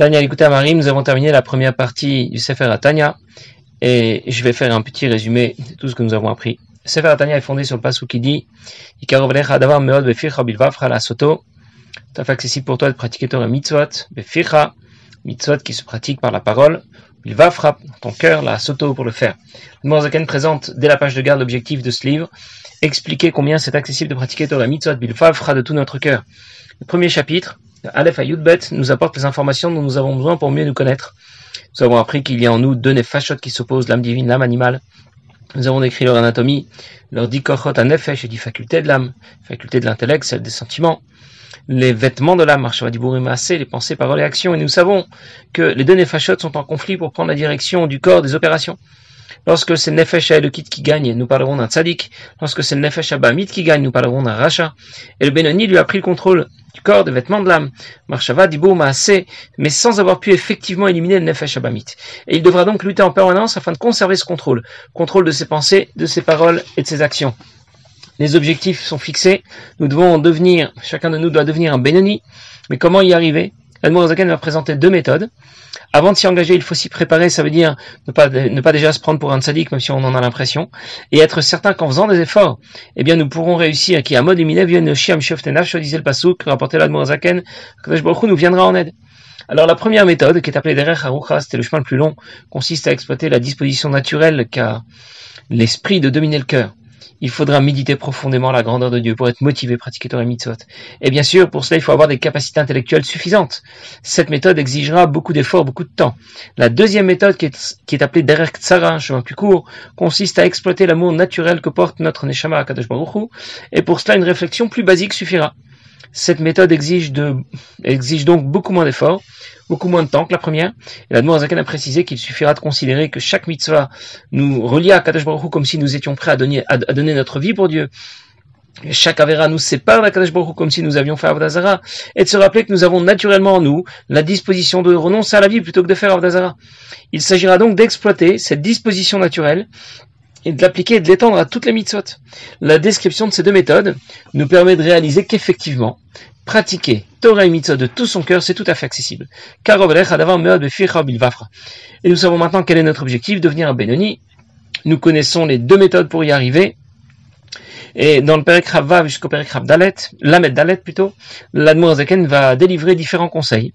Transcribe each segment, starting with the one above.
Tanya, écoutez Marie, nous avons terminé la première partie du Sefer Atania et je vais faire un petit résumé de tout ce que nous avons appris. Sefer Atania est fondé sur le passage qui dit à fait accessible pour toi de pratiquer Torah mitzvot, befircha, mitzvot qui se pratique par la parole. Il va frapper ton cœur la soto pour le faire. Le Morzaken présente dès la page de garde l'objectif de ce livre, expliquer combien c'est accessible de pratiquer Torah mitzvot, bilvavra de tout notre cœur. Le premier chapitre, Aleph Ayudbet nous apporte les informations dont nous avons besoin pour mieux nous connaître. Nous avons appris qu'il y a en nous deux nefashot qui s'opposent, l'âme divine, l'âme animale. Nous avons décrit leur anatomie, leur dikochot à nefesh, dit faculté de l'âme, faculté de l'intellect, celle des sentiments, les vêtements de l'âme, assez les pensées, paroles et actions. Et nous savons que les deux nefashot sont en conflit pour prendre la direction du corps des opérations. Lorsque c'est Nefesh kit qui gagne, nous parlerons d'un Tzadik. Lorsque c'est Nefesh Abamit qui gagne, nous parlerons d'un Racha. Et le Benoni lui a pris le contrôle du corps, des vêtements de l'âme. Marshava, Dibo, Maasé, mais sans avoir pu effectivement éliminer le Nefesh Abamit. Et il devra donc lutter en permanence afin de conserver ce contrôle. Contrôle de ses pensées, de ses paroles et de ses actions. Les objectifs sont fixés. Nous devons devenir, chacun de nous doit devenir un Benoni. Mais comment y arriver? Zaken va présenter deux méthodes. Avant de s'y engager, il faut s'y préparer, ça veut dire ne pas, ne pas déjà se prendre pour un sadique, même si on en a l'impression, et être certain qu'en faisant des efforts, eh bien, nous pourrons réussir, qui à mode disait le pasouk, rapporté l'Admorazaken, que nous viendra en aide. Alors la première méthode, qui est appelée Derech Harucha, c'était le chemin le plus long, consiste à exploiter la disposition naturelle qu'a l'esprit de dominer le cœur il faudra méditer profondément la grandeur de Dieu pour être motivé pratiquer Torah Mitzvot. Et bien sûr, pour cela, il faut avoir des capacités intellectuelles suffisantes. Cette méthode exigera beaucoup d'efforts, beaucoup de temps. La deuxième méthode, qui est, appelée Derek un chemin plus court, consiste à exploiter l'amour naturel que porte notre Neshama à Kadosh Baruch et pour cela, une réflexion plus basique suffira. Cette méthode exige, donc beaucoup moins d'efforts, beaucoup moins de temps que la première. Et la Zaken a précisé qu'il suffira de considérer que chaque mitzvah nous relie à Kadosh Baruch comme si nous étions prêts à donner, notre vie pour Dieu. Chaque Avera nous sépare d'Akadosh Baruch comme si nous avions fait Avdazara, et de se rappeler que nous avons naturellement en nous la disposition de renoncer à la vie plutôt que de faire Avdazara. Il s'agira donc d'exploiter cette disposition naturelle et de l'appliquer et de l'étendre à toutes les mitzvot. La description de ces deux méthodes nous permet de réaliser qu'effectivement, pratiquer Torah et mitzvot de tout son cœur, c'est tout à fait accessible. Et nous savons maintenant quel est notre objectif, devenir un Benoni. Nous connaissons les deux méthodes pour y arriver. Et dans le Perek Vav jusqu'au Perek Dalet, Lamed Dalet plutôt, l'Admorazaken va délivrer différents conseils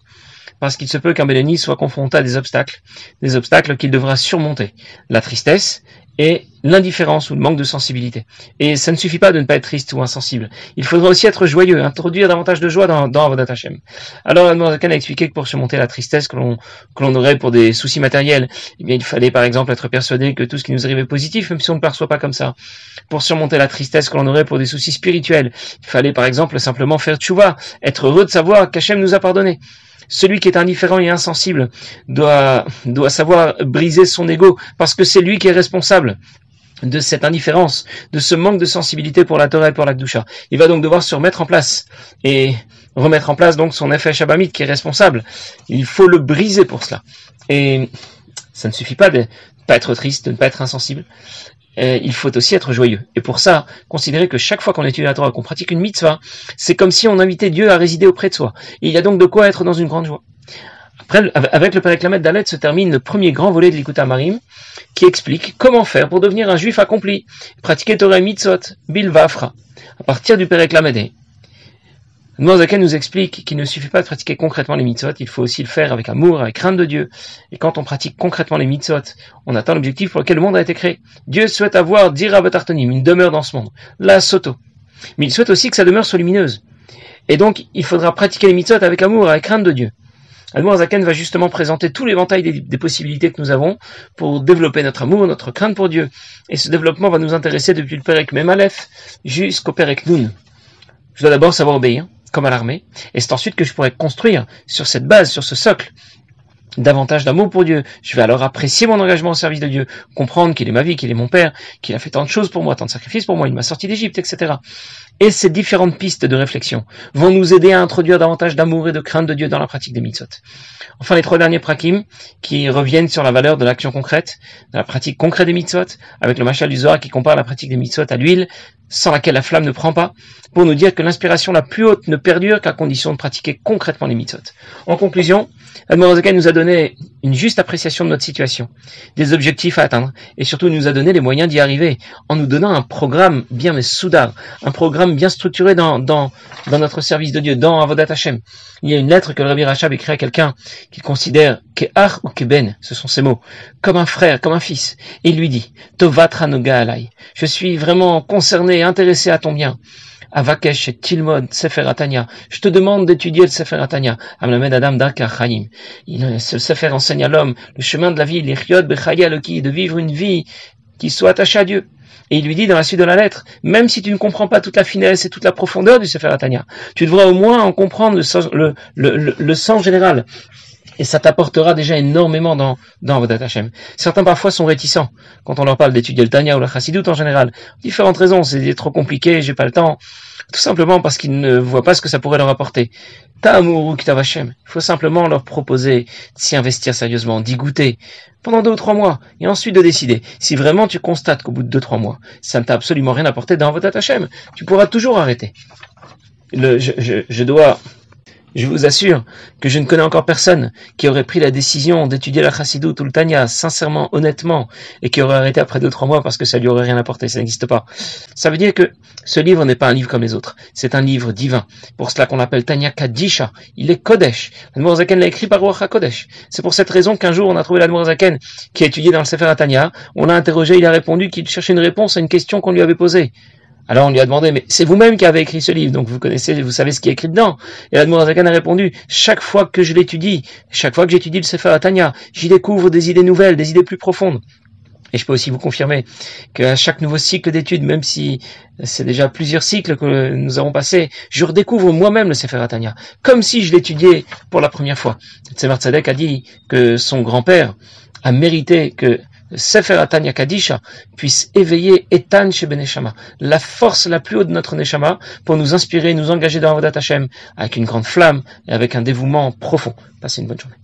parce qu'il se peut qu'un Benoni soit confronté à des obstacles, des obstacles qu'il devra surmonter. La tristesse et l'indifférence ou le manque de sensibilité. Et ça ne suffit pas de ne pas être triste ou insensible. Il faudra aussi être joyeux, introduire davantage de joie dans, dans Avodat Hashem. Alors, Zakan a expliqué que pour surmonter la tristesse que l'on, que l'on aurait pour des soucis matériels, eh il fallait par exemple être persuadé que tout ce qui nous arrivait positif, même si on ne le perçoit pas comme ça. Pour surmonter la tristesse que l'on aurait pour des soucis spirituels, il fallait par exemple simplement faire tchouva, être heureux de savoir qu'Hachem nous a pardonné. Celui qui est indifférent et insensible doit, doit savoir briser son ego parce que c'est lui qui est responsable de cette indifférence, de ce manque de sensibilité pour la Torah et pour la Gdusha. Il va donc devoir se remettre en place et remettre en place donc son effet Shabamit qui est responsable. Il faut le briser pour cela. Et ça ne suffit pas de ne pas être triste, de ne pas être insensible. Il faut aussi être joyeux. Et pour ça, considérer que chaque fois qu'on étudie la Torah, qu'on pratique une mitzvah, c'est comme si on invitait Dieu à résider auprès de soi. il y a donc de quoi être dans une grande joie. Après, avec le Père d'Alet se termine le premier grand volet de l'Ikuta Marim, qui explique comment faire pour devenir un juif accompli, pratiquer Torah mitzvot, bilvafra, à partir du Père Noazaken nous explique qu'il ne suffit pas de pratiquer concrètement les mitzvot, il faut aussi le faire avec amour, avec crainte de Dieu. Et quand on pratique concrètement les mitzvot, on atteint l'objectif pour lequel le monde a été créé. Dieu souhaite avoir dirabatartonim, une demeure dans ce monde, la soto. Mais il souhaite aussi que sa demeure soit lumineuse. Et donc, il faudra pratiquer les mitzvot avec amour, avec crainte de Dieu. Zaken va justement présenter tout l'éventail des, possibilités que nous avons pour développer notre amour, notre crainte pour Dieu. Et ce développement va nous intéresser depuis le Perek Memalef jusqu'au Perek Nun. Je dois d'abord savoir obéir comme à l'armée, et c'est ensuite que je pourrais construire sur cette base, sur ce socle, davantage d'amour pour Dieu. Je vais alors apprécier mon engagement au service de Dieu, comprendre qu'il est ma vie, qu'il est mon Père, qu'il a fait tant de choses pour moi, tant de sacrifices pour moi, il m'a sorti d'Égypte, etc. Et ces différentes pistes de réflexion vont nous aider à introduire davantage d'amour et de crainte de Dieu dans la pratique des mitzvot. Enfin, les trois derniers prakim qui reviennent sur la valeur de l'action concrète, de la pratique concrète des mitzvot, avec le machal du qui compare la pratique des mitzvot à l'huile, sans laquelle la flamme ne prend pas, pour nous dire que l'inspiration la plus haute ne perdure qu'à condition de pratiquer concrètement les mitzvot. En conclusion, Admorazaken nous a donné une juste appréciation de notre situation, des objectifs à atteindre, et surtout nous a donné les moyens d'y arriver, en nous donnant un programme bien mais soudard, un programme bien structuré dans, dans, dans notre service de Dieu, dans Avodat Hashem. Il y a une lettre que le Rabbi Rachab écrit à quelqu'un qu'il considère Ke'ar ou Keben, ce sont ses mots, comme un frère, comme un fils, et il lui dit, Tovat Alay, je suis vraiment concerné, intéressé à ton bien. Avakesh et Tilmod Sefer Atania. Je te demande d'étudier le Sefer Atania. Amlamed Adam Darka Chaim. Le Sefer enseigne à l'homme le chemin de la vie, l'Iriod Bechayaloki, de vivre une vie qui soit attachée à Dieu. Et il lui dit dans la suite de la lettre, même si tu ne comprends pas toute la finesse et toute la profondeur du Sefer Atania, tu devras au moins en comprendre le sens, le, le, le sens général et ça t'apportera déjà énormément dans, dans Vodat Hashem. Certains parfois sont réticents quand on leur parle d'étudier le Tanya ou la Chassidut en général. Différentes raisons, c'est trop compliqué, j'ai pas le temps. Tout simplement parce qu'ils ne voient pas ce que ça pourrait leur apporter. Ta'amuru Hashem. Il faut simplement leur proposer de s'y investir sérieusement, d'y goûter pendant deux ou trois mois, et ensuite de décider. Si vraiment tu constates qu'au bout de deux, trois mois, ça ne t'a absolument rien apporté dans Vodat Hashem, tu pourras toujours arrêter. Le, je, je, je dois je vous assure que je ne connais encore personne qui aurait pris la décision d'étudier la Chassidut ou le Tanya sincèrement, honnêtement, et qui aurait arrêté après deux trois mois parce que ça lui aurait rien apporté. Ça n'existe pas. Ça veut dire que ce livre n'est pas un livre comme les autres. C'est un livre divin. Pour cela qu'on l'appelle Tanya Kadisha. Il est Kodesh. Zaken l'a écrit par Ruach Kodesh. C'est pour cette raison qu'un jour on a trouvé Zaken qui a étudié dans le Sefer Tanya. On l'a interrogé, il a répondu qu'il cherchait une réponse à une question qu'on lui avait posée. Alors on lui a demandé, mais c'est vous-même qui avez écrit ce livre, donc vous connaissez, vous savez ce qui est écrit dedans. Et Zakan a répondu, chaque fois que je l'étudie, chaque fois que j'étudie le Sefer Atania, j'y découvre des idées nouvelles, des idées plus profondes. Et je peux aussi vous confirmer qu'à chaque nouveau cycle d'études, même si c'est déjà plusieurs cycles que nous avons passés, je redécouvre moi-même le Sefer Atania, comme si je l'étudiais pour la première fois. Tzemar Tzadek a dit que son grand-père a mérité que Sefer Atanya Kadisha puisse éveiller Etan chez Beneshama, la force la plus haute de notre Neshama, pour nous inspirer, nous engager dans Avodat Hashem avec une grande flamme et avec un dévouement profond. Passez une bonne journée.